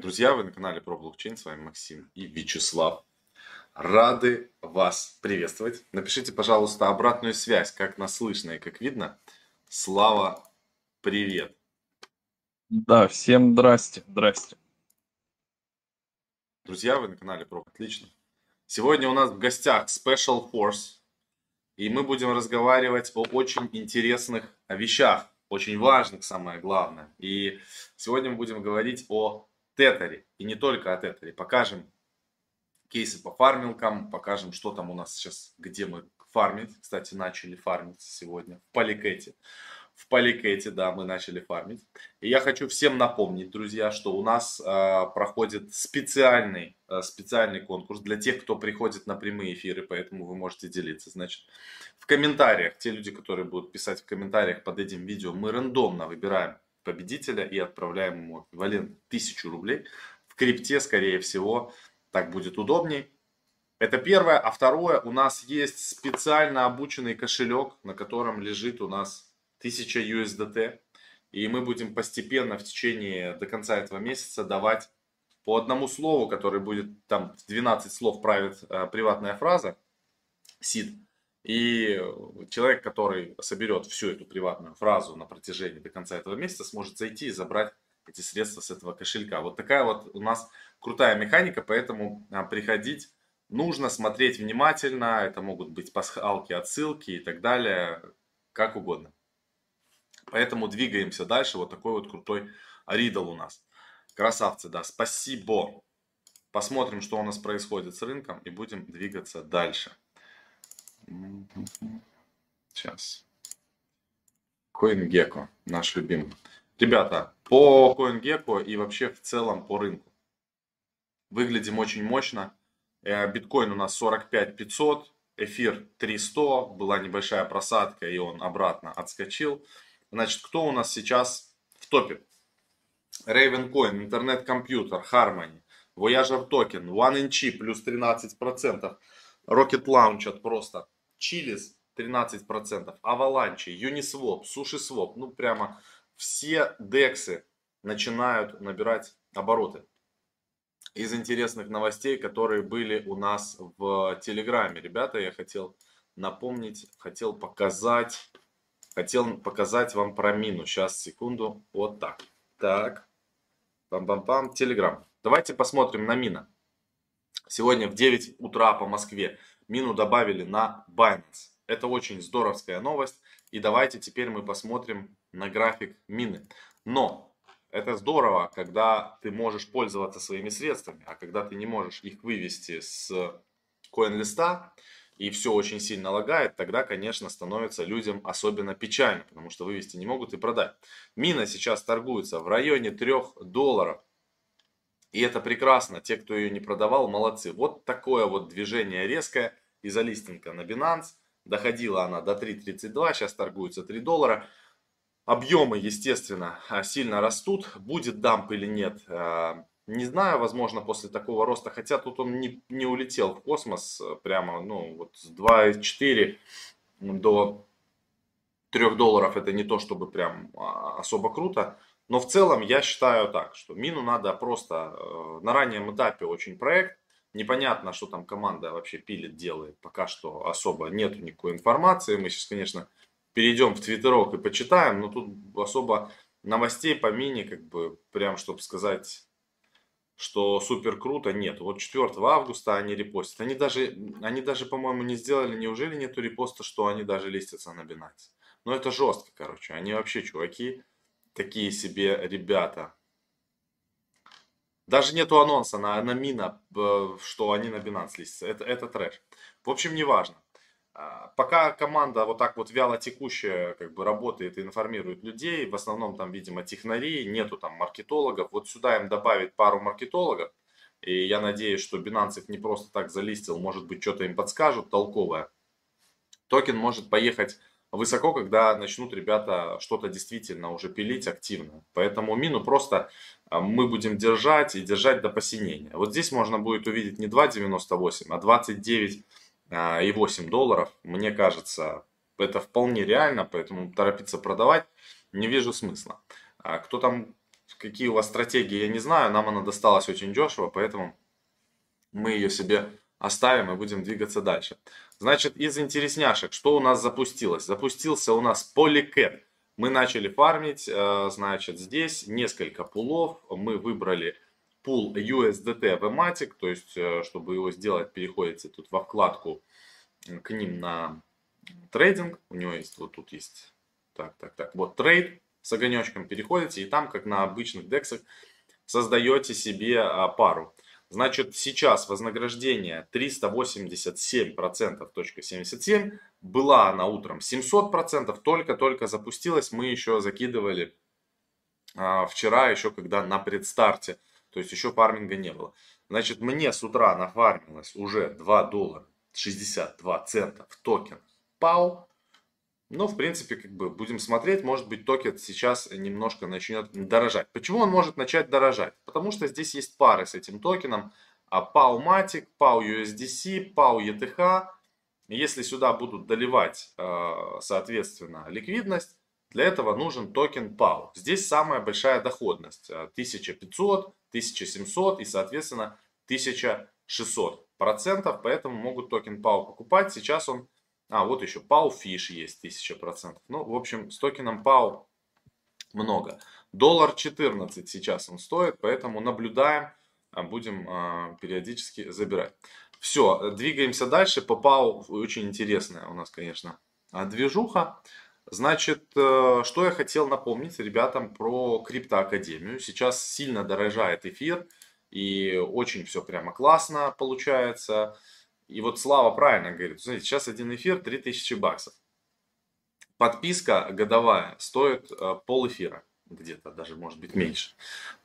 Друзья! Вы на канале про блокчейн. С вами Максим и Вячеслав. Рады вас приветствовать. Напишите, пожалуйста, обратную связь, как нас слышно и как видно. Слава, привет! Да, всем здрасте, здрасте. Друзья, вы на канале про отлично. Сегодня у нас в гостях Special Force. И мы будем разговаривать о очень интересных вещах, очень важных, самое главное. И сегодня мы будем говорить о Тетере. И не только о Тетере. Покажем кейсы по фармилкам, покажем, что там у нас сейчас, где мы фармить. Кстати, начали фармить сегодня в Поликете. В Поликете, да, мы начали фармить. И я хочу всем напомнить, друзья, что у нас э, проходит специальный, э, специальный конкурс для тех, кто приходит на прямые эфиры, поэтому вы можете делиться. Значит, в комментариях, те люди, которые будут писать в комментариях под этим видео, мы рандомно выбираем победителя и отправляем ему эквивалент 1000 рублей. В крипте, скорее всего, так будет удобней. Это первое. А второе, у нас есть специально обученный кошелек, на котором лежит у нас 1000 USDT. И мы будем постепенно в течение до конца этого месяца давать по одному слову, который будет там 12 слов правит э, приватная фраза, сид. И человек, который соберет всю эту приватную фразу на протяжении до конца этого месяца, сможет зайти и забрать эти средства с этого кошелька. Вот такая вот у нас крутая механика, поэтому а, приходить нужно смотреть внимательно. Это могут быть пасхалки, отсылки и так далее, как угодно. Поэтому двигаемся дальше. Вот такой вот крутой ридл у нас. Красавцы, да. Спасибо. Посмотрим, что у нас происходит с рынком и будем двигаться дальше. Сейчас. CoinGecko, наш любимый. Ребята, по CoinGecko и вообще в целом по рынку. Выглядим очень мощно. Э, биткоин у нас 45 500, эфир 300, была небольшая просадка и он обратно отскочил. Значит, кто у нас сейчас в топе? Ravencoin, интернет-компьютер, Harmony, Voyager Token, OneInch плюс 13%, Rocket Launch просто Чилис 13%, Avalanche, Uniswap, SushiSwap, ну прямо все дексы начинают набирать обороты. Из интересных новостей, которые были у нас в Телеграме. Ребята, я хотел напомнить, хотел показать, хотел показать вам про мину. Сейчас, секунду, вот так. Так, пам-пам-пам, Телеграм. Давайте посмотрим на мина. Сегодня в 9 утра по Москве мину добавили на Binance. Это очень здоровская новость. И давайте теперь мы посмотрим на график мины. Но это здорово, когда ты можешь пользоваться своими средствами, а когда ты не можешь их вывести с коин-листа, и все очень сильно лагает, тогда, конечно, становится людям особенно печально, потому что вывести не могут и продать. Мина сейчас торгуется в районе 3 долларов. И это прекрасно. Те, кто ее не продавал, молодцы. Вот такое вот движение резкое из-за листинга на Binance. Доходила она до 3.32, сейчас торгуется 3 доллара. Объемы, естественно, сильно растут. Будет дамп или нет, э, не знаю, возможно, после такого роста. Хотя тут он не, не улетел в космос э, прямо, ну, вот с 2.4 до 3 долларов. Это не то, чтобы прям а, особо круто. Но в целом я считаю так, что мину надо просто э, на раннем этапе очень проект. Непонятно, что там команда вообще пилит, делает. Пока что особо нет никакой информации. Мы сейчас, конечно, перейдем в твиттерок и почитаем, но тут особо новостей по мини, как бы, прям, чтобы сказать, что супер круто, нет. Вот 4 августа они репостят. Они даже, они даже, по-моему, не сделали, неужели нету репоста, что они даже листятся на Binance. Ну, это жестко, короче. Они вообще, чуваки, такие себе ребята. Даже нету анонса на, на Мина, что они на Binance листятся. Это, это трэш. В общем, неважно. А, пока команда вот так вот вяло текущая как бы работает и информирует людей, в основном там, видимо, технари, нету там маркетологов. Вот сюда им добавить пару маркетологов, и я надеюсь, что Binance их не просто так залистил, может быть, что-то им подскажут толковое. Токен может поехать высоко, когда начнут ребята что-то действительно уже пилить активно. Поэтому мину просто а, мы будем держать и держать до посинения. Вот здесь можно будет увидеть не 2,98, а 29 а, и 8 долларов. Мне кажется, это вполне реально, поэтому торопиться продавать не вижу смысла. А кто там какие у вас стратегии, я не знаю. Нам она досталась очень дешево, поэтому мы ее себе оставим и будем двигаться дальше. Значит, из интересняшек, что у нас запустилось? Запустился у нас Polycat. Мы начали фармить, э, значит, здесь несколько пулов. Мы выбрали пул USDT Vmatic, то есть, э, чтобы его сделать, переходите тут во вкладку к ним на трейдинг. У него есть, вот тут есть, так, так, так, вот трейд с огонечком переходите, и там, как на обычных дексах, создаете себе а, пару. Значит, сейчас вознаграждение 387%, точка 77. Была она утром 700%, только-только запустилась. Мы еще закидывали а, вчера, еще когда на предстарте. То есть еще фарминга не было. Значит, мне с утра нафармилось уже 2 доллара 62 цента в токен PAU. Но, в принципе, как бы будем смотреть, может быть, токен сейчас немножко начнет дорожать. Почему он может начать дорожать? Потому что здесь есть пары с этим токеном. PAU Matic, PAU USDC, PAU ETH. Если сюда будут доливать, э, соответственно, ликвидность, для этого нужен токен PAU. Здесь самая большая доходность. 1500, э, 1700 и, соответственно, 1600 процентов. Поэтому могут токен PAU покупать. Сейчас он а, вот еще Pau Fish есть 1000%. Ну, в общем, с токеном Pau много. Доллар 14 сейчас он стоит, поэтому наблюдаем, а, будем а, периодически забирать. Все, двигаемся дальше. По Pau очень интересная у нас, конечно, а, движуха. Значит, э, что я хотел напомнить ребятам про криптоакадемию. Сейчас сильно дорожает эфир и очень все прямо классно получается. И вот Слава правильно говорит, смотрите, сейчас один эфир 3000 баксов. Подписка годовая стоит э, пол эфира, где-то даже может быть меньше.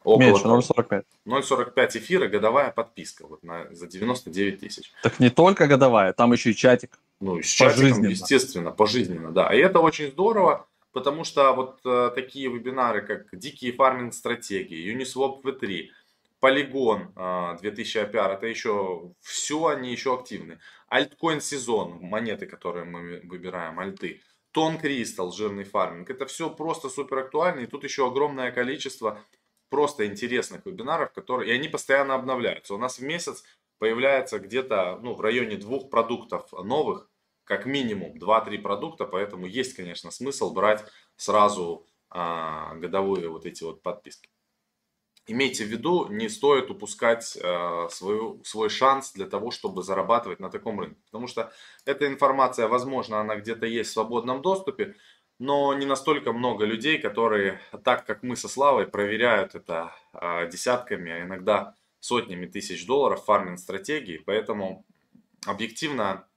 Около меньше, 0,45. 0,45 эфира годовая подписка вот на, за 99 тысяч. Так не только годовая, там еще и чатик. Ну, с чатиком, естественно, пожизненно, да. И это очень здорово, потому что вот э, такие вебинары, как «Дикие фарминг стратегии», Uniswap V3 – Полигон 2000 APR, это еще все они еще активны. Альткоин сезон, монеты, которые мы выбираем, альты. Тон Кристалл, жирный фарминг. Это все просто супер актуально. И тут еще огромное количество просто интересных вебинаров, которые, и они постоянно обновляются. У нас в месяц появляется где-то ну, в районе двух продуктов новых, как минимум 2-3 продукта, поэтому есть, конечно, смысл брать сразу а, годовые вот эти вот подписки имейте в виду, не стоит упускать э, свою, свой шанс для того, чтобы зарабатывать на таком рынке. Потому что эта информация, возможно, она где-то есть в свободном доступе, но не настолько много людей, которые, так как мы со Славой, проверяют это э, десятками, а иногда сотнями тысяч долларов фарминг стратегии. Поэтому объективно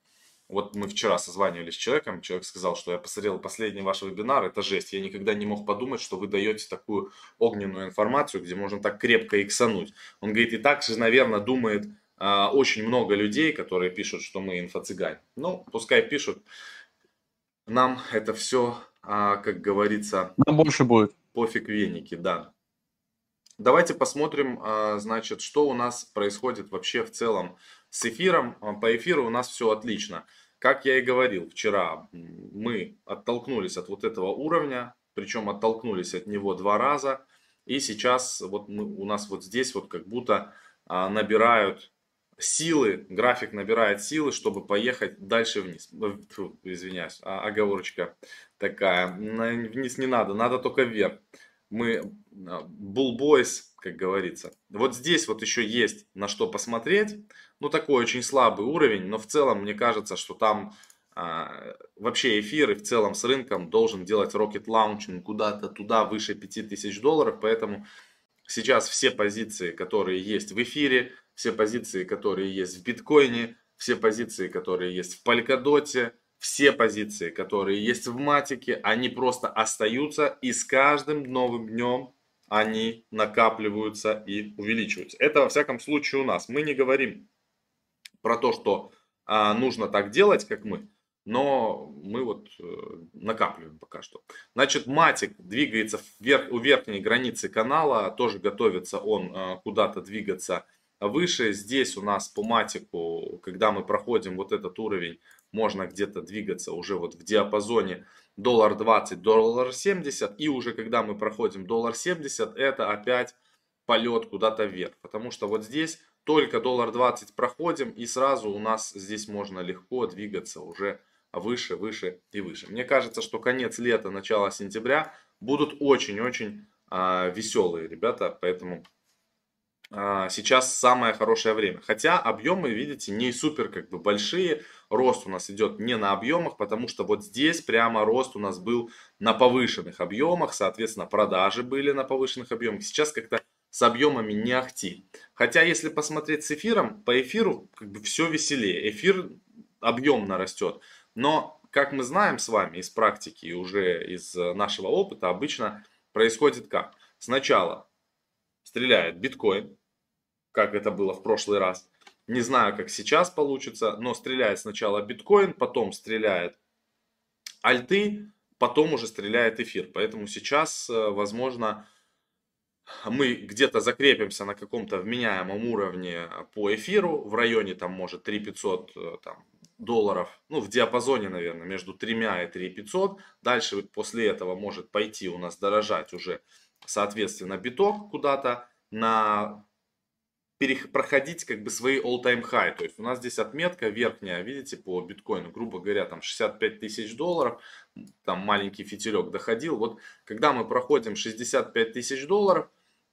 вот мы вчера созванивались с человеком, человек сказал, что я посмотрел последний ваш вебинар, это жесть. Я никогда не мог подумать, что вы даете такую огненную информацию, где можно так крепко иксануть. Он говорит, и так же, наверное, думает а, очень много людей, которые пишут, что мы инфо-цыгане. Ну, пускай пишут. Нам это все, а, как говорится... Нам больше будет. Пофиг веники, да. Давайте посмотрим, а, значит, что у нас происходит вообще в целом с эфиром. А, по эфиру у нас все отлично. Как я и говорил вчера, мы оттолкнулись от вот этого уровня, причем оттолкнулись от него два раза. И сейчас вот мы, у нас вот здесь вот как будто а, набирают силы, график набирает силы, чтобы поехать дальше вниз. Фу, извиняюсь, оговорочка такая. Вниз не надо, надо только вверх. Мы Bull Boys, как говорится. Вот здесь вот еще есть на что посмотреть ну, такой очень слабый уровень, но в целом мне кажется, что там а, вообще эфир и в целом с рынком должен делать Rocket Launching куда-то туда выше 5000 долларов, поэтому сейчас все позиции, которые есть в эфире, все позиции, которые есть в биткоине, все позиции, которые есть в Polkadot, все позиции, которые есть в матике, они просто остаются и с каждым новым днем они накапливаются и увеличиваются. Это во всяком случае у нас. Мы не говорим про то, что а, нужно так делать, как мы, но мы вот э, накапливаем пока что. Значит, матик двигается вверх, у верхней границы канала, тоже готовится он э, куда-то двигаться выше. Здесь у нас по матику, когда мы проходим вот этот уровень, можно где-то двигаться уже вот в диапазоне доллар 20, доллар 70. И уже когда мы проходим доллар 70, это опять полет куда-то вверх. Потому что вот здесь только доллар 20 проходим и сразу у нас здесь можно легко двигаться уже выше, выше и выше. Мне кажется, что конец лета, начало сентября будут очень-очень а, веселые ребята, поэтому сейчас самое хорошее время. Хотя объемы, видите, не супер как бы большие. Рост у нас идет не на объемах, потому что вот здесь прямо рост у нас был на повышенных объемах. Соответственно, продажи были на повышенных объемах. Сейчас как-то с объемами не ахти. Хотя, если посмотреть с эфиром, по эфиру как бы все веселее. Эфир объемно растет. Но, как мы знаем с вами из практики и уже из нашего опыта, обычно происходит как? Сначала стреляет биткоин, как это было в прошлый раз. Не знаю, как сейчас получится, но стреляет сначала биткоин, потом стреляет альты, потом уже стреляет эфир. Поэтому сейчас, э, возможно, мы где-то закрепимся на каком-то вменяемом уровне по эфиру, в районе там может 3500 э, там, долларов, ну в диапазоне, наверное, между 3 и 3500. Дальше после этого может пойти у нас дорожать уже, соответственно, биток куда-то на проходить как бы свои all-time high. То есть у нас здесь отметка верхняя, видите, по биткоину, грубо говоря, там 65 тысяч долларов, там маленький фитилек доходил. Вот когда мы проходим 65 тысяч долларов,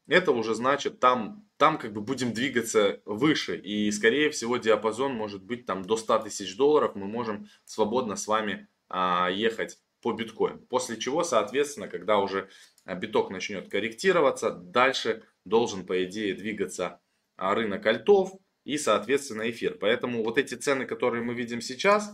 это уже значит, там, там как бы будем двигаться выше. И скорее всего диапазон может быть там до 100 тысяч долларов. Мы можем свободно с вами а, ехать по биткоину. После чего, соответственно, когда уже биток начнет корректироваться, дальше должен, по идее, двигаться рынок альтов и, соответственно, эфир. Поэтому вот эти цены, которые мы видим сейчас,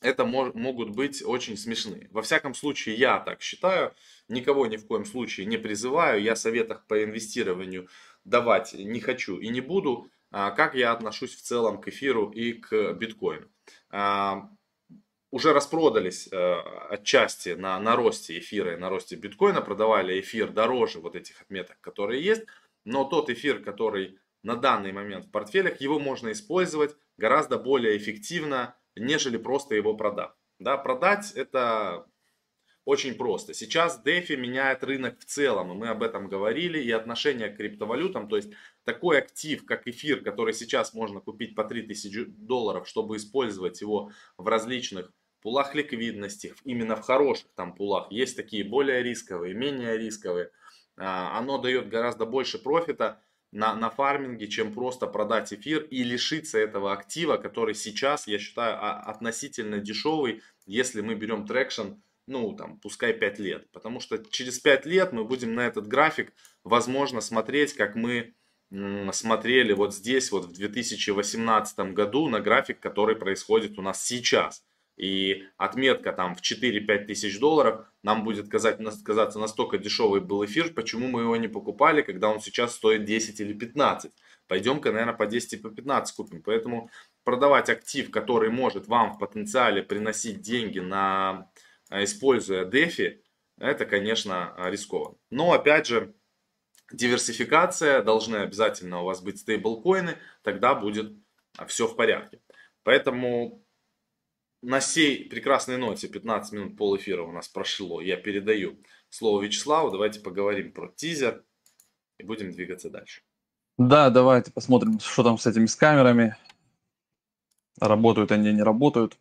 это мож, могут быть очень смешные. Во всяком случае, я так считаю, никого ни в коем случае не призываю, я советах по инвестированию давать не хочу и не буду. А, как я отношусь в целом к эфиру и к биткоину? А, уже распродались э, отчасти на, на росте эфира и на росте биткоина, продавали эфир дороже вот этих отметок, которые есть, но тот эфир, который на данный момент в портфелях, его можно использовать гораздо более эффективно, нежели просто его продать. Да, продать это очень просто. Сейчас DeFi меняет рынок в целом, и мы об этом говорили, и отношение к криптовалютам, то есть такой актив, как эфир, который сейчас можно купить по 3000 долларов, чтобы использовать его в различных пулах ликвидности, именно в хороших там пулах, есть такие более рисковые, менее рисковые, оно дает гораздо больше профита, на, на фарминге, чем просто продать эфир и лишиться этого актива, который сейчас, я считаю, а, относительно дешевый, если мы берем traction, ну, там, пускай 5 лет. Потому что через 5 лет мы будем на этот график, возможно, смотреть, как мы смотрели вот здесь, вот в 2018 году, на график, который происходит у нас сейчас и отметка там в 4-5 тысяч долларов нам будет казаться, настолько дешевый был эфир, почему мы его не покупали, когда он сейчас стоит 10 или 15. Пойдем-ка, наверное, по 10 и по 15 купим. Поэтому продавать актив, который может вам в потенциале приносить деньги, на, э, используя DeFi, это, конечно, рискованно. Но, опять же, диверсификация, должны обязательно у вас быть стейблкоины, тогда будет все в порядке. Поэтому на сей прекрасной ноте 15 минут пол эфира у нас прошло. Я передаю слово Вячеславу. Давайте поговорим про тизер и будем двигаться дальше. Да, давайте посмотрим, что там с этими с камерами. Работают они, не работают.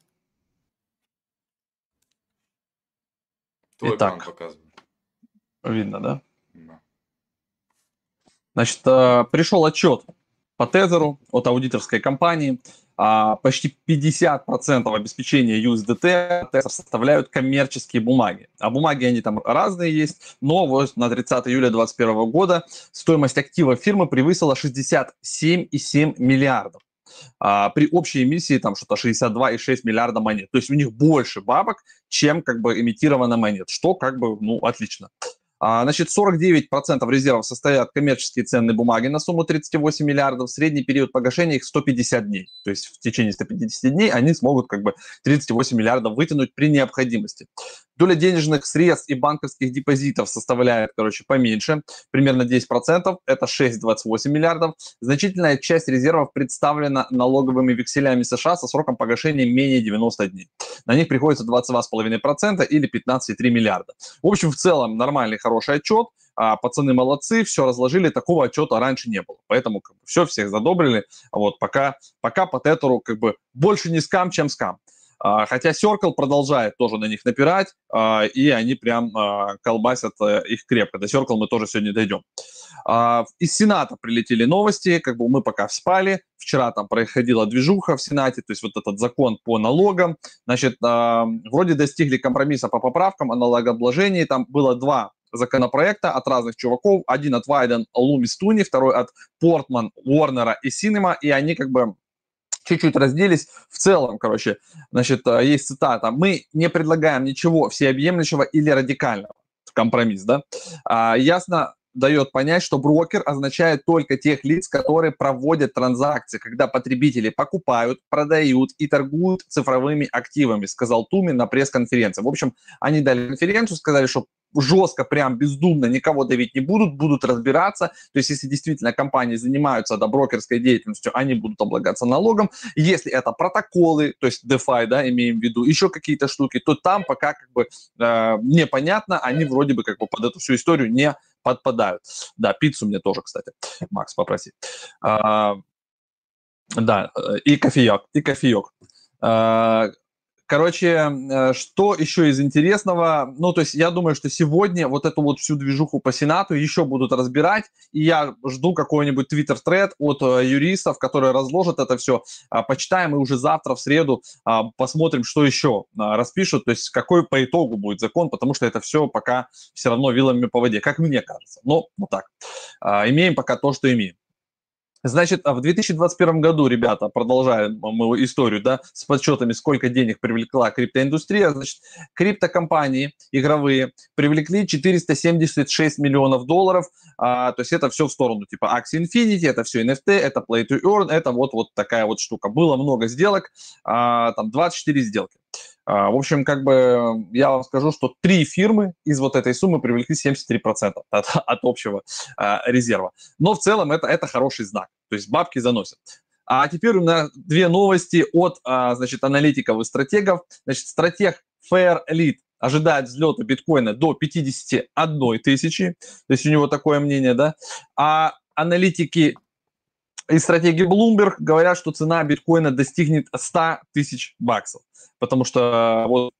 Твой Итак, показывает. Видно, да? Да. Значит, э, пришел отчет по тезеру от аудиторской компании. А, почти 50% обеспечения USDT составляют коммерческие бумаги. А бумаги они там разные есть, но вот на 30 июля 2021 года стоимость актива фирмы превысила 67,7 миллиардов. А, при общей эмиссии там что-то 62,6 миллиарда монет. То есть у них больше бабок, чем как бы имитировано монет, что как бы, ну, отлично. А, значит, 49% резервов состоят коммерческие ценные бумаги на сумму 38 миллиардов. Средний период погашения их 150 дней. То есть в течение 150 дней они смогут как бы 38 миллиардов вытянуть при необходимости. Доля денежных средств и банковских депозитов составляет, короче, поменьше, примерно 10%, это 6,28 миллиардов. Значительная часть резервов представлена налоговыми векселями США со сроком погашения менее 90 дней. На них приходится 22,5% или 15,3 миллиарда. В общем, в целом нормальный, хороший отчет а, пацаны молодцы, все разложили, такого отчета раньше не было. Поэтому как бы, все, всех задобрили. Вот пока, пока по Тетеру как бы больше не скам, чем скам. А, хотя Circle продолжает тоже на них напирать, а, и они прям а, колбасят а, их крепко. До Circle мы тоже сегодня дойдем. Из Сената прилетели новости, как бы мы пока спали. Вчера там проходила движуха в Сенате, то есть вот этот закон по налогам. Значит, вроде достигли компромисса по поправкам о налогообложении. Там было два законопроекта от разных чуваков. Один от Вайден Лумис Туни, второй от Портман, Уорнера и Синема. И они как бы чуть-чуть разделись. В целом, короче, значит, э, есть цитата. Мы не предлагаем ничего всеобъемлющего или радикального. Компромисс, да? А, ясно дает понять, что брокер означает только тех лиц, которые проводят транзакции, когда потребители покупают, продают и торгуют цифровыми активами, сказал Туми на пресс-конференции. В общем, они дали конференцию, сказали, что жестко, прям бездумно никого давить не будут, будут разбираться. То есть, если действительно компании занимаются да, брокерской деятельностью, они будут облагаться налогом. Если это протоколы, то есть DeFi, да, имеем в виду, еще какие-то штуки, то там пока как бы э, непонятно, они вроде бы как бы под эту всю историю не подпадают. Да, пиццу мне тоже, кстати, Макс, попроси. А, да, э, и кофеек, и кофеек. А, Короче, э, что еще из интересного? Ну, то есть я думаю, что сегодня вот эту вот всю движуху по Сенату еще будут разбирать, и я жду какой-нибудь твиттер-тред от э, юристов, которые разложат это все. А, почитаем и уже завтра, в среду, а, посмотрим, что еще а, распишут, то есть какой по итогу будет закон, потому что это все пока все равно вилами по воде, как мне кажется. Но вот так. Имеем пока то, что имеем. Значит, а в 2021 году, ребята, продолжаем мою историю, да, с подсчетами, сколько денег привлекла криптоиндустрия, значит, криптокомпании игровые привлекли 476 миллионов долларов, а, то есть это все в сторону типа Axie Infinity, это все NFT, это Play to Earn, это вот, вот такая вот штука. Было много сделок, а, там 24 сделки. А, в общем, как бы я вам скажу, что три фирмы из вот этой суммы привлекли 73% от, от общего а, резерва. Но в целом это, это хороший знак. То есть бабки заносят. А теперь у нас две новости от, а, значит, аналитиков и стратегов. Значит, стратег Fairlead ожидает взлета биткоина до 51 тысячи. То есть у него такое мнение, да. А аналитики и стратегии Bloomberg говорят, что цена биткоина достигнет 100 тысяч баксов, потому что вот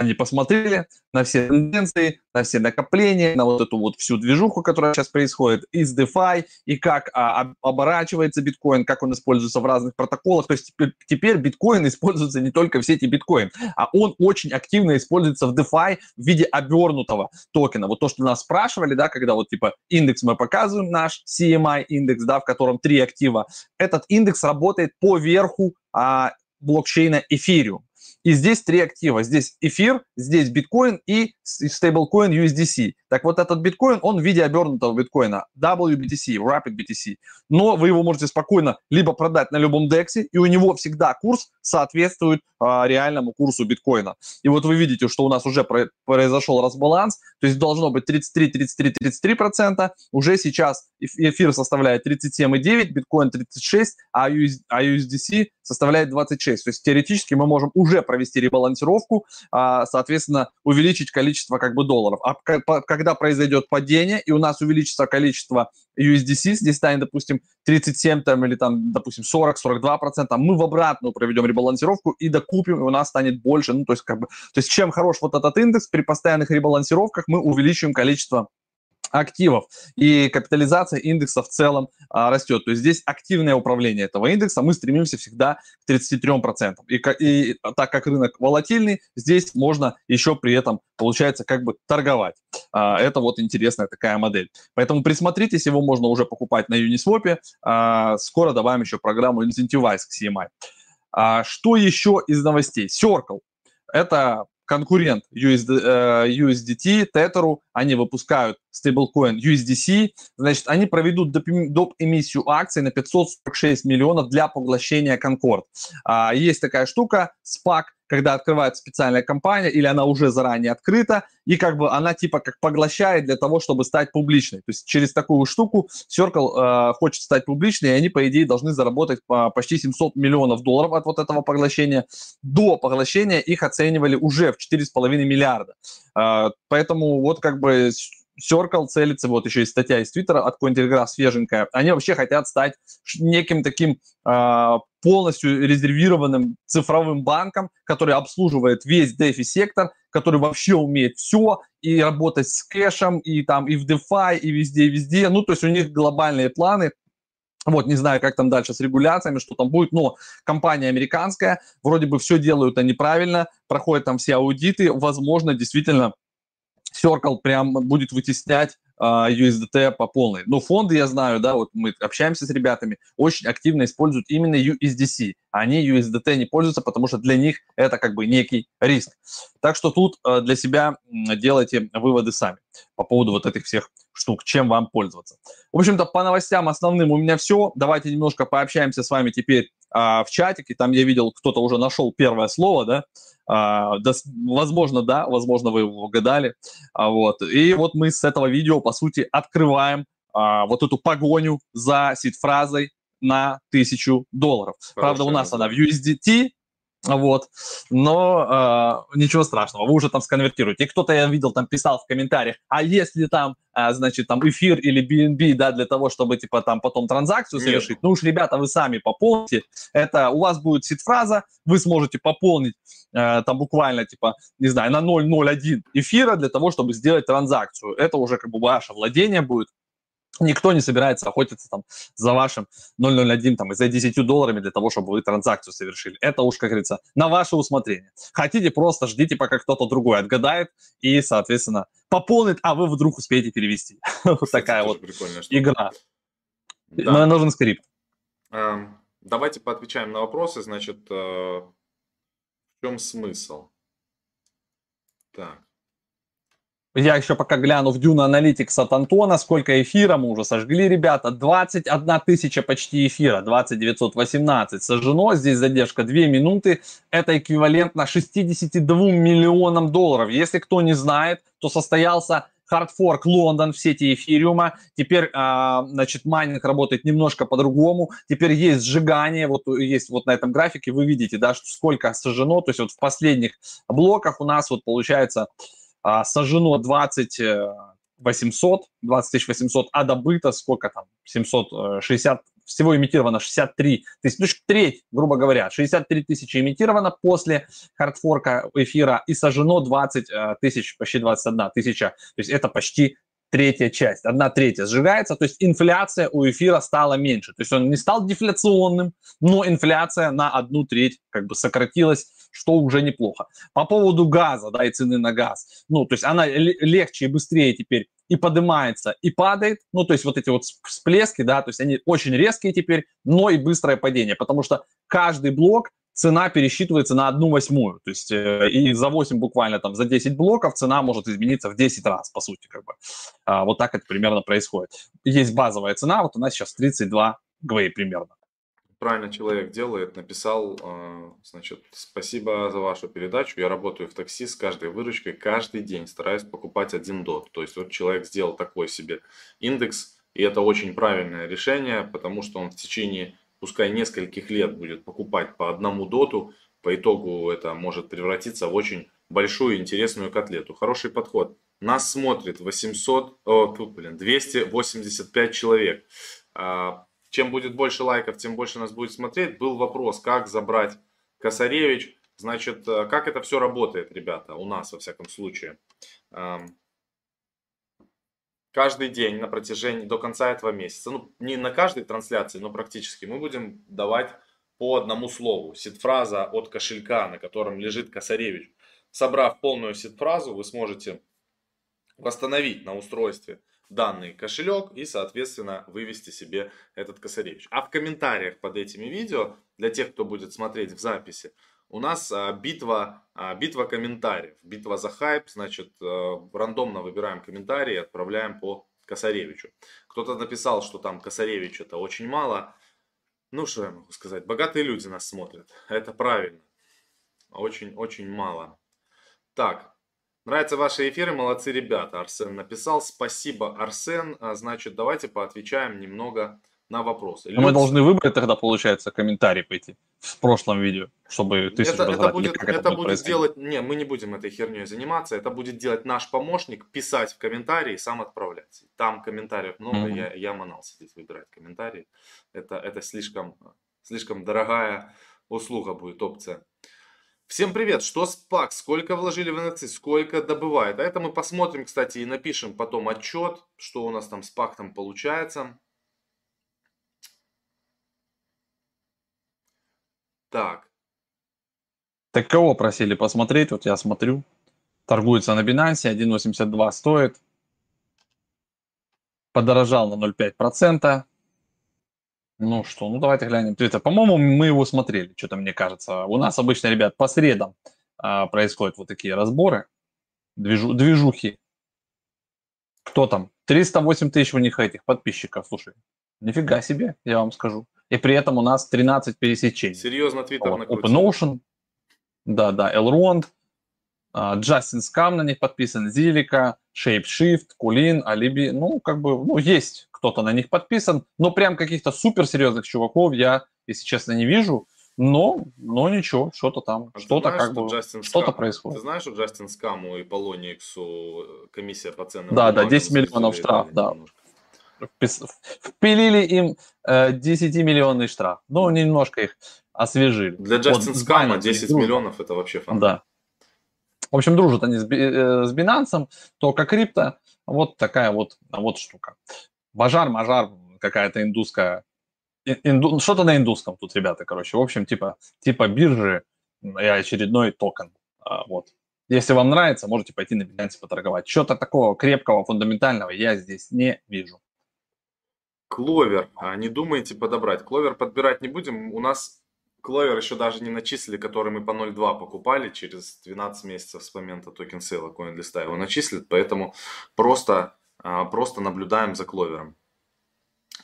они посмотрели на все тенденции, на все накопления, на вот эту вот всю движуху, которая сейчас происходит из DeFi, и как а, оборачивается биткоин, как он используется в разных протоколах. То есть теперь, биткоин используется не только в сети биткоин, а он очень активно используется в DeFi в виде обернутого токена. Вот то, что нас спрашивали, да, когда вот типа индекс мы показываем наш CMI индекс, да, в котором три актива, этот индекс работает по верху а, блокчейна Ethereum. И здесь три актива. Здесь эфир, здесь биткоин и стейблкоин USDC. Так вот этот биткоин, он в виде обернутого биткоина. WBTC, Rapid BTC. Но вы его можете спокойно либо продать на любом DEX, и у него всегда курс соответствует а, реальному курсу биткоина. И вот вы видите, что у нас уже про- произошел разбаланс, то есть должно быть 33, 33, 33 процента. Уже сейчас эфир составляет 37,9, биткоин 36, а, US, а USDC составляет 26. То есть теоретически мы можем уже провести ребалансировку, а, соответственно, увеличить количество как бы долларов. А когда произойдет падение, и у нас увеличится количество USDC, здесь станет, допустим, 37 там, или там, допустим, 40-42 процента, мы в обратную проведем ребалансировку и докупим, и у нас станет больше. Ну, то есть, как бы, то есть, чем хорош вот этот индекс, при постоянных ребалансировках мы увеличиваем количество активов, и капитализация индекса в целом а, растет. То есть здесь активное управление этого индекса, мы стремимся всегда к 33%. И, и так как рынок волатильный, здесь можно еще при этом, получается, как бы торговать. А, это вот интересная такая модель. Поэтому присмотритесь, его можно уже покупать на Uniswap. А, скоро добавим еще программу Incentivize к CMI. А, что еще из новостей? Circle. Это конкурент USD, USDT, Tether, они выпускают стейблкоин USDC, значит, они проведут доп. эмиссию акций на 546 миллионов для поглощения Concord. А, есть такая штука, SPAC, когда открывается специальная компания, или она уже заранее открыта, и как бы она типа как поглощает для того, чтобы стать публичной. То есть через такую штуку Circle э, хочет стать публичной, и они, по идее, должны заработать по почти 700 миллионов долларов от вот этого поглощения. До поглощения их оценивали уже в 4,5 миллиарда. Э, поэтому вот как бы Circle целится, вот еще есть статья из Твиттера от Cointelegraph свеженькая, они вообще хотят стать неким таким э, полностью резервированным цифровым банком, который обслуживает весь DeFi-сектор, который вообще умеет все, и работать с кэшем, и там, и в DeFi, и везде, и везде. Ну, то есть у них глобальные планы, вот, не знаю, как там дальше с регуляциями, что там будет, но компания американская, вроде бы все делают они правильно, проходят там все аудиты, возможно, действительно Circle прям будет вытеснять uh, а, USDT по полной. Но фонды, я знаю, да, вот мы общаемся с ребятами, очень активно используют именно USDC. Они USDT не пользуются, потому что для них это как бы некий риск. Так что тут uh, для себя делайте выводы сами по поводу вот этих всех штук, чем вам пользоваться. В общем-то, по новостям основным у меня все. Давайте немножко пообщаемся с вами теперь uh, в чатике. Там я видел, кто-то уже нашел первое слово, да, а, да, возможно, да, возможно, вы его угадали. А, вот. И вот мы с этого видео, по сути, открываем а, вот эту погоню за сид-фразой на тысячу долларов. Хорошо. Правда, у нас она в USDT, вот. Но э, ничего страшного, вы уже там сконвертируете. И кто-то, я видел, там писал в комментариях, а если там, э, значит, там эфир или BNB, да, для того, чтобы, типа, там потом транзакцию совершить, Нет. ну уж, ребята, вы сами пополните. Это у вас будет сид-фраза, вы сможете пополнить э, там буквально, типа, не знаю, на 0.01 эфира для того, чтобы сделать транзакцию. Это уже как бы ваше владение будет. Никто не собирается охотиться там за вашим 001 там, и за 10 долларами для того, чтобы вы транзакцию совершили. Это уж, как говорится, на ваше усмотрение. Хотите, просто ждите, пока кто-то другой отгадает и, соответственно, пополнит, а вы вдруг успеете перевести. Вот такая вот игра. Но нужен скрипт. Эм, давайте поотвечаем на вопросы. Значит, э, в чем смысл? Так. Я еще пока гляну в Dune Analytics от Антона, сколько эфира мы уже сожгли, ребята. 21 тысяча почти эфира, 2918 сожжено. Здесь задержка 2 минуты. Это эквивалентно 62 миллионам долларов. Если кто не знает, то состоялся хардфорк Лондон в сети эфириума. Теперь, а, значит, майнинг работает немножко по-другому. Теперь есть сжигание. Вот есть вот на этом графике вы видите, да, сколько сожжено. То есть вот в последних блоках у нас вот получается а, сожжено 20 800, 20 800, а добыто сколько там, 760, всего имитировано 63 тысячи, ну, треть, грубо говоря, 63 тысячи имитировано после хардфорка эфира и сожжено 20 э, тысяч, почти 21 тысяча, то есть это почти третья часть, одна третья сжигается, то есть инфляция у эфира стала меньше. То есть он не стал дефляционным, но инфляция на одну треть как бы сократилась, что уже неплохо. По поводу газа, да, и цены на газ, ну, то есть она легче и быстрее теперь и поднимается, и падает, ну, то есть вот эти вот всплески, да, то есть они очень резкие теперь, но и быстрое падение, потому что каждый блок цена пересчитывается на одну восьмую. То есть э, и за 8 буквально там, за 10 блоков цена может измениться в 10 раз, по сути, как бы. А, вот так это примерно происходит. Есть базовая цена, вот у нас сейчас 32 гвей примерно. Правильно человек делает, написал, э, значит, спасибо за вашу передачу. Я работаю в такси с каждой выручкой, каждый день стараюсь покупать один дот. То есть вот человек сделал такой себе индекс, и это очень правильное решение, потому что он в течение пускай нескольких лет будет покупать по одному доту, по итогу это может превратиться в очень большую интересную котлету. Хороший подход. Нас смотрит 800, о, блин, 285 человек. Чем будет больше лайков, тем больше нас будет смотреть. Был вопрос, как забрать Косаревич. Значит, э, как это все работает, ребята, у нас, во всяком случае каждый день на протяжении до конца этого месяца, ну не на каждой трансляции, но практически, мы будем давать по одному слову. Сид-фраза от кошелька, на котором лежит Косаревич. Собрав полную сид-фразу, вы сможете восстановить на устройстве данный кошелек и, соответственно, вывести себе этот косаревич. А в комментариях под этими видео, для тех, кто будет смотреть в записи, у нас а, битва, а, битва комментариев, битва за хайп, значит, а, рандомно выбираем комментарии и отправляем по Косаревичу. Кто-то написал, что там Косаревич это очень мало. Ну, что я могу сказать, богатые люди нас смотрят, это правильно. Очень-очень мало. Так, нравятся ваши эфиры, молодцы ребята, Арсен написал. Спасибо, Арсен. Значит, давайте поотвечаем немного на вопросы. Люд... Мы должны выбрать тогда, получается, комментарий пойти в прошлом видео, чтобы ты это, это будет, это, это будет делать, не, мы не будем этой херней заниматься, это будет делать наш помощник, писать в комментарии, сам отправлять. Там комментариев много, mm-hmm. я, я манал сидеть выбирать комментарии. Это, это слишком, слишком дорогая услуга будет, опция. Всем привет, что с ПАК, сколько вложили в NFT, сколько добывает. А это мы посмотрим, кстати, и напишем потом отчет, что у нас там с ПАК там получается. Так. Так кого просили посмотреть? Вот я смотрю. Торгуется на Binance, 1.82 стоит. Подорожал на 0,5%. Ну что, ну давайте глянем Твиттер. По-моему, мы его смотрели, что-то мне кажется. У нас обычно, ребят, по средам а, происходят вот такие разборы, движу, движухи. Кто там? 308 тысяч у них этих подписчиков, слушай. Нифига себе, я вам скажу. И при этом у нас 13 пересечений. Серьезно, Твиттер вот. накрутил. OpenOcean, да, да, Elrond, Джастин Скам на них подписан, Зилика, ShapeShift, Кулин, Алиби. Ну, как бы, ну, есть кто-то на них подписан, но прям каких-то суперсерьезных чуваков я, если честно, не вижу. Но, но ничего, что-то там, а что-то как бы, что-то происходит. Ты знаешь, что Джастин Скаму и Полониксу комиссия по ценным Да, да, 10 миллионов штраф, да. Немножко впилили им э, 10-миллионный штраф. Ну, немножко их освежили. Для Джастин вот, Скама 10 дружат. миллионов это вообще фан. Да. В общем, дружат они с, э, с Binance, только крипто. Вот такая вот, вот штука. Бажар, мажар, какая-то индусская. Инду, что-то на индусском тут, ребята, короче. В общем, типа, типа биржи и очередной токен. А, вот. Если вам нравится, можете пойти на Binance поторговать. Что-то такого крепкого, фундаментального я здесь не вижу. Clover. А не думаете подобрать? Clover подбирать не будем. У нас Кловер еще даже не начислили, который мы по 0.2 покупали через 12 месяцев с момента токен сейла CoinList его начислят, поэтому просто, а, просто наблюдаем за Кловером.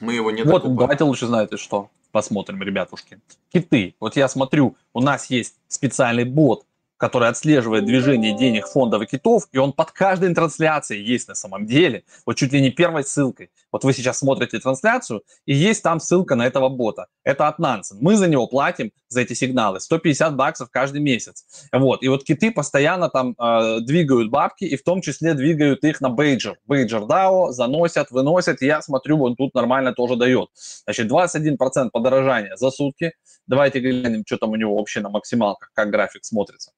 Мы его не Вот, давайте лучше знаете что. Посмотрим, ребятушки. Киты. Вот я смотрю, у нас есть специальный бот, который отслеживает движение денег фондов и китов, и он под каждой трансляцией есть на самом деле, вот чуть ли не первой ссылкой. Вот вы сейчас смотрите трансляцию, и есть там ссылка на этого бота. Это от Nansen. Мы за него платим, за эти сигналы, 150 баксов каждый месяц. Вот. И вот киты постоянно там э, двигают бабки, и в том числе двигают их на бейджер. Бейджер DAO заносят, выносят, и я смотрю, он тут нормально тоже дает. Значит, 21% подорожания за сутки. Давайте глянем, что там у него вообще на максималках, как график смотрится.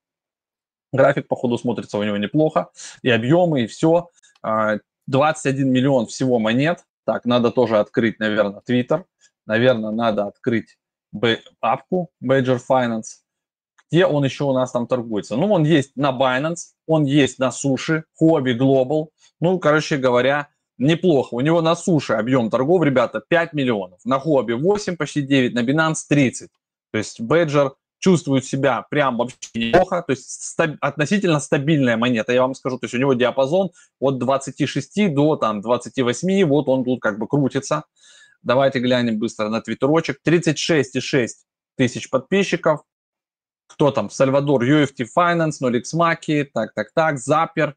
График, по ходу, смотрится у него неплохо. И объемы, и все. 21 а, миллион всего монет. Так, надо тоже открыть, наверное, Twitter. Наверное, надо открыть папку Major Finance. Где он еще у нас там торгуется? Ну, он есть на Binance, он есть на суши, Hobby Global. Ну, короче говоря, неплохо. У него на суше объем торгов, ребята, 5 миллионов. На Hobby 8, почти 9, на Binance 30. То есть Badger чувствует себя прям вообще неплохо, то есть стаб, относительно стабильная монета, я вам скажу, то есть у него диапазон от 26 до там 28, вот он тут как бы крутится. Давайте глянем быстро на твиттерочек. 36,6 тысяч подписчиков. Кто там? Сальвадор, UFT Finance, Nolix Maki, так, так, так, Запер,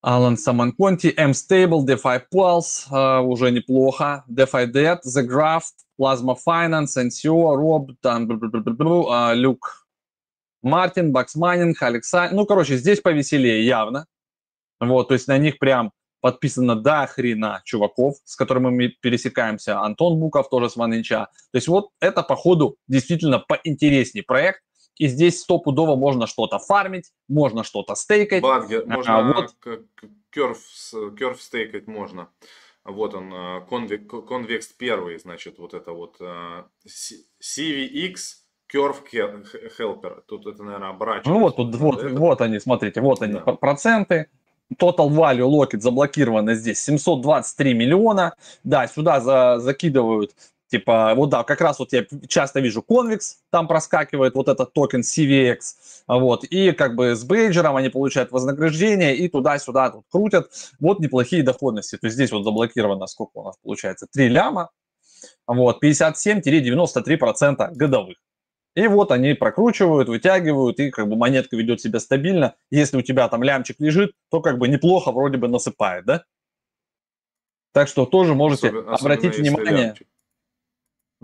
Алан Саманконти, M-Stable, DeFi Pulse, uh, уже неплохо, DeFi Debt, The Graft, Plasma Finance, NCO, Rob, там, uh, Люк Мартин, Бакс Майнинг, Александр. Ну, короче, здесь повеселее явно. Вот, то есть на них прям подписано до хрена чуваков, с которыми мы пересекаемся. Антон Буков тоже с Ванинча. То есть вот это, походу, действительно поинтереснее проект. И здесь стопудово можно что-то фармить, можно что-то стейкать. Бадгер, а, можно а, вот. керв, керв стейкать можно. Вот он, конвекс а, первый, значит, вот это вот а, CVX Curve Helper. Тут это, наверное, оборачивается. Ну вот, тут, вот, это... вот они, смотрите, вот они, да. проценты. Total value locket заблокировано здесь 723 миллиона. Да, сюда за, закидывают типа, вот да, как раз вот я часто вижу Convex, там проскакивает вот этот токен CVX, вот, и как бы с бейджером они получают вознаграждение и туда-сюда тут крутят, вот неплохие доходности, то есть здесь вот заблокировано, сколько у нас получается, 3 ляма, вот, 57-93% годовых. И вот они прокручивают, вытягивают, и как бы монетка ведет себя стабильно. Если у тебя там лямчик лежит, то как бы неплохо вроде бы насыпает, да? Так что тоже можете особенно, обратить внимание. Лямчик.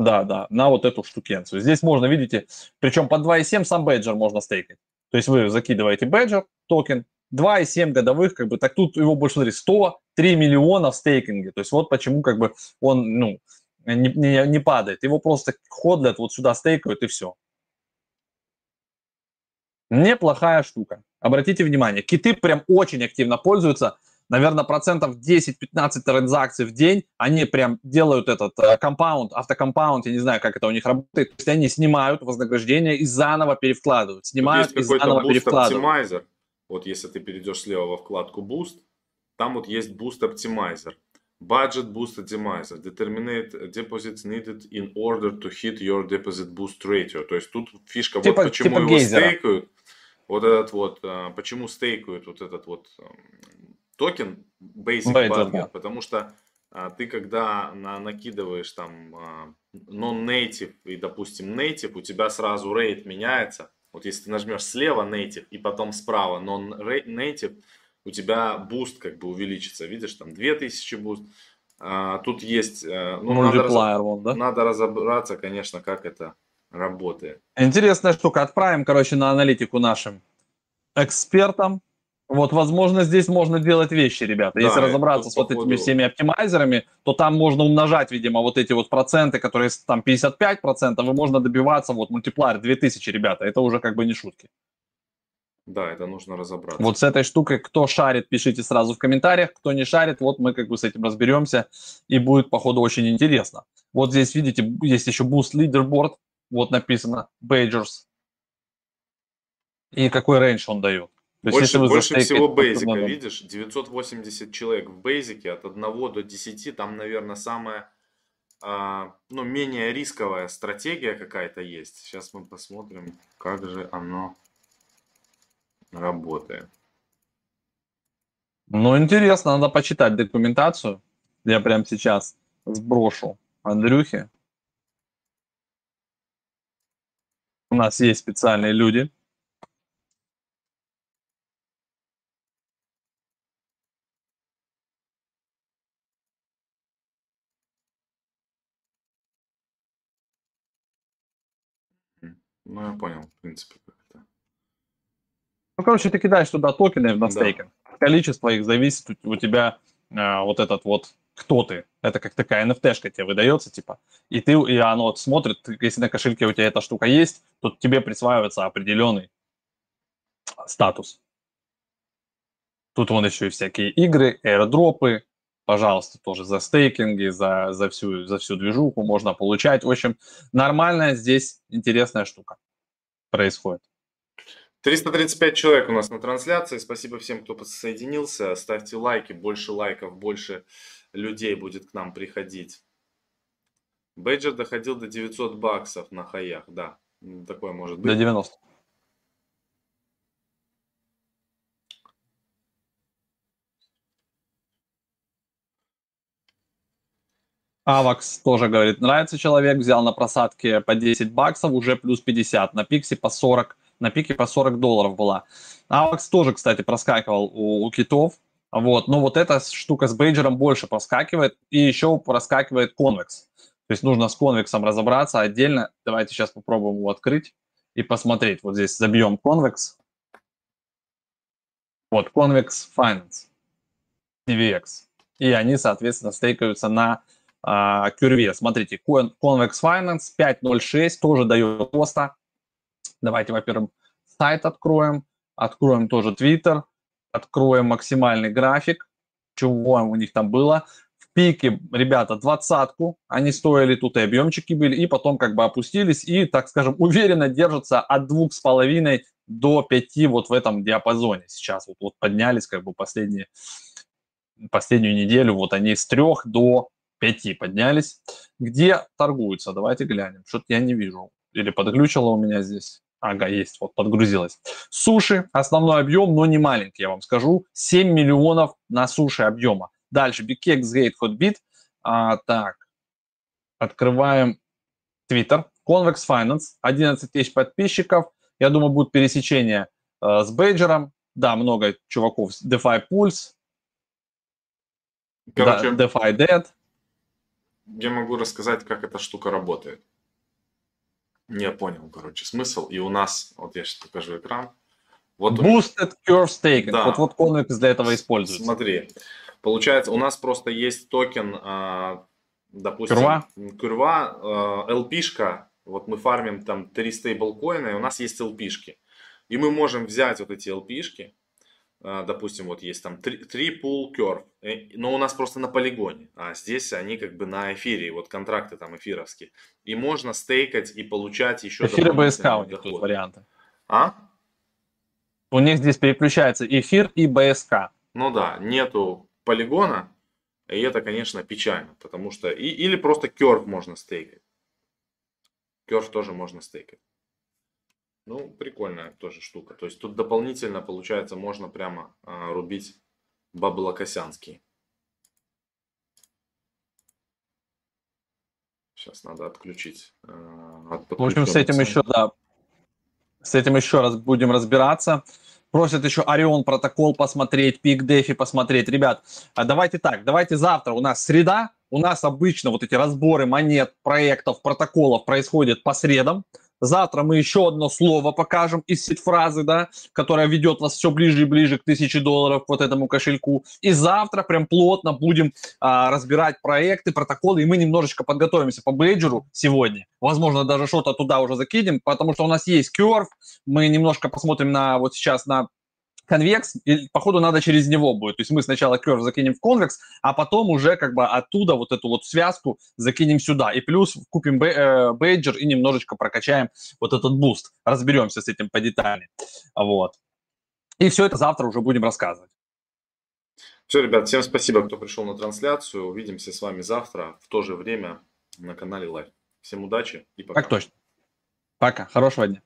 Да, да, на вот эту штукенцию. Здесь можно, видите, причем по 2,7 сам Badger можно стейкать. То есть вы закидываете Badger, токен, 2,7 годовых, как бы, так тут его больше, смотри, 103 миллиона в стейкинге. То есть вот почему как бы он, ну, не, не, не падает. Его просто ходлят, вот сюда стейкают и все. Неплохая штука. Обратите внимание, киты прям очень активно пользуются. Наверное, процентов 10-15 транзакций в день они прям делают этот э, компаунд, автокомпаунд, я не знаю, как это у них работает. То есть они снимают вознаграждение и заново перевкладывают. Снимают и заново перевкладывают. Optimizer. Вот если ты перейдешь слева во вкладку Boost, там вот есть Boost Optimizer. Budget Boost Optimizer. Determinate deposits needed in order to hit your deposit boost ratio. То есть тут фишка, типа, вот почему типа его гейзера. стейкают. Вот этот вот, а, почему стейкают вот этот вот токен Basic Budget. Да. Потому что а, ты когда на, накидываешь там а, non-native и, допустим, native, у тебя сразу рейд меняется. Вот если ты нажмешь слева native и потом справа non-native, у тебя буст как бы увеличится. Видишь, там 2000 буст. А, тут есть... Э, ну, надо, раз... вон, да? надо разобраться, конечно, как это работает. Интересная штука. Отправим, короче, на аналитику нашим экспертам. Вот, возможно, здесь можно делать вещи, ребята. Да, Если разобраться с вот этими всеми оптимайзерами, то там можно умножать, видимо, вот эти вот проценты, которые там 55%, и можно добиваться вот multiplier 2000, ребята. Это уже как бы не шутки. Да, это нужно разобраться. Вот с этой штукой, кто шарит, пишите сразу в комментариях. Кто не шарит, вот мы как бы с этим разберемся. И будет, походу, очень интересно. Вот здесь, видите, есть еще Boost Leaderboard. Вот написано Badgers. И какой рейндж он дает. То больше, есть, больше всего бейзика, видишь, 980 человек в бейзике от 1 до 10, там, наверное, самая, а, ну, менее рисковая стратегия какая-то есть. Сейчас мы посмотрим, как же оно работает. Ну, интересно, надо почитать документацию. Я прямо сейчас сброшу Андрюхе. У нас есть специальные люди. Ну, я понял, в принципе. Ну, короче, ты кидаешь туда токены на стейкинг. Да. Количество их зависит у тебя э, вот этот вот кто ты. Это как такая NFT-шка тебе выдается, типа. И ты, и оно вот смотрит, если на кошельке у тебя эта штука есть, то тебе присваивается определенный статус. Тут вон еще и всякие игры, аирдропы, пожалуйста, тоже за стейкинги, за, за, всю, за всю движуху можно получать. В общем, нормальная здесь интересная штука происходит. 335 человек у нас на трансляции. Спасибо всем, кто подсоединился. Ставьте лайки, больше лайков, больше людей будет к нам приходить. Бейджер доходил до 900 баксов на хаях, да. Такое может быть. До 90. Авакс тоже говорит, нравится человек, взял на просадке по 10 баксов, уже плюс 50, на пиксе по 40 на пике по 40 долларов была. Авакс тоже, кстати, проскакивал у, у китов, вот, но вот эта штука с бейджером больше проскакивает, и еще проскакивает конвекс. То есть нужно с конвексом разобраться отдельно. Давайте сейчас попробуем его открыть и посмотреть. Вот здесь забьем конвекс. Вот, Convex Finance, CVX. И они, соответственно, стейкаются на э, кюрве. Смотрите, Convex Finance 5.06 тоже дает поста Давайте, во-первых, сайт откроем, откроем тоже Twitter, откроем максимальный график, чего у них там было. В пике, ребята, двадцатку, они стоили, тут и объемчики были, и потом как бы опустились, и, так скажем, уверенно держатся от двух с половиной до пяти вот в этом диапазоне сейчас. Вот, вот поднялись как бы последние, последнюю неделю, вот они с трех до 5 поднялись. Где торгуются? Давайте глянем. Что-то я не вижу. Или подглючило у меня здесь. Ага, есть, вот подгрузилось. Суши, основной объем, но не маленький, я вам скажу. 7 миллионов на суши объема. Дальше, BKX Gate Hotbit. А, так, открываем Twitter. Convex Finance, 11 тысяч подписчиков. Я думаю, будет пересечение э, с бейджером. Да, много чуваков. DeFi Pulse. Короче, да, DeFi Dead. Я могу рассказать, как эта штука работает. Не понял, короче, смысл. И у нас, вот я сейчас покажу экран. Вот Boosted Curve Staking. Да. Вот, вот Convex для этого используется. Смотри, получается, у нас просто есть токен, а, допустим, Курва, Курва LP-шка, вот мы фармим там три стейблкоина, и у нас есть LP-шки. И мы можем взять вот эти LP-шки, допустим, вот есть там pool curve, э, но у нас просто на полигоне, а здесь они как бы на эфире, вот контракты там эфировские. И можно стейкать и получать еще эфир и БСК у них тут варианты. А? У них здесь переключается эфир и БСК. Ну да, нету полигона, и это, конечно, печально, потому что... И, или просто керв можно стейкать. Керв тоже можно стейкать. Ну, прикольная тоже штука. То есть тут дополнительно, получается, можно прямо а, рубить баблокосянский. Сейчас надо отключить. а, от В общем, с этим еще, да, с этим еще раз будем разбираться. Просят еще Орион протокол посмотреть, Пик Дефи посмотреть. Ребят, а давайте так, давайте завтра, у нас среда, у нас обычно вот эти разборы монет, проектов, протоколов происходят по средам. Завтра мы еще одно слово покажем из сет-фразы, да, которая ведет вас все ближе и ближе к тысяче долларов вот этому кошельку. И завтра прям плотно будем а, разбирать проекты, протоколы, и мы немножечко подготовимся по бейджеру сегодня. Возможно, даже что-то туда уже закинем, потому что у нас есть Curve. Мы немножко посмотрим на вот сейчас на конвекс, и походу надо через него будет. То есть мы сначала curve закинем в конвекс, а потом уже как бы оттуда вот эту вот связку закинем сюда. И плюс купим э, бейджер и немножечко прокачаем вот этот буст. Разберемся с этим по детали. Вот. И все это завтра уже будем рассказывать. Все, ребят, всем спасибо, кто пришел на трансляцию. Увидимся с вами завтра в то же время на канале Live. Всем удачи и пока. Так точно. Пока. Хорошего дня.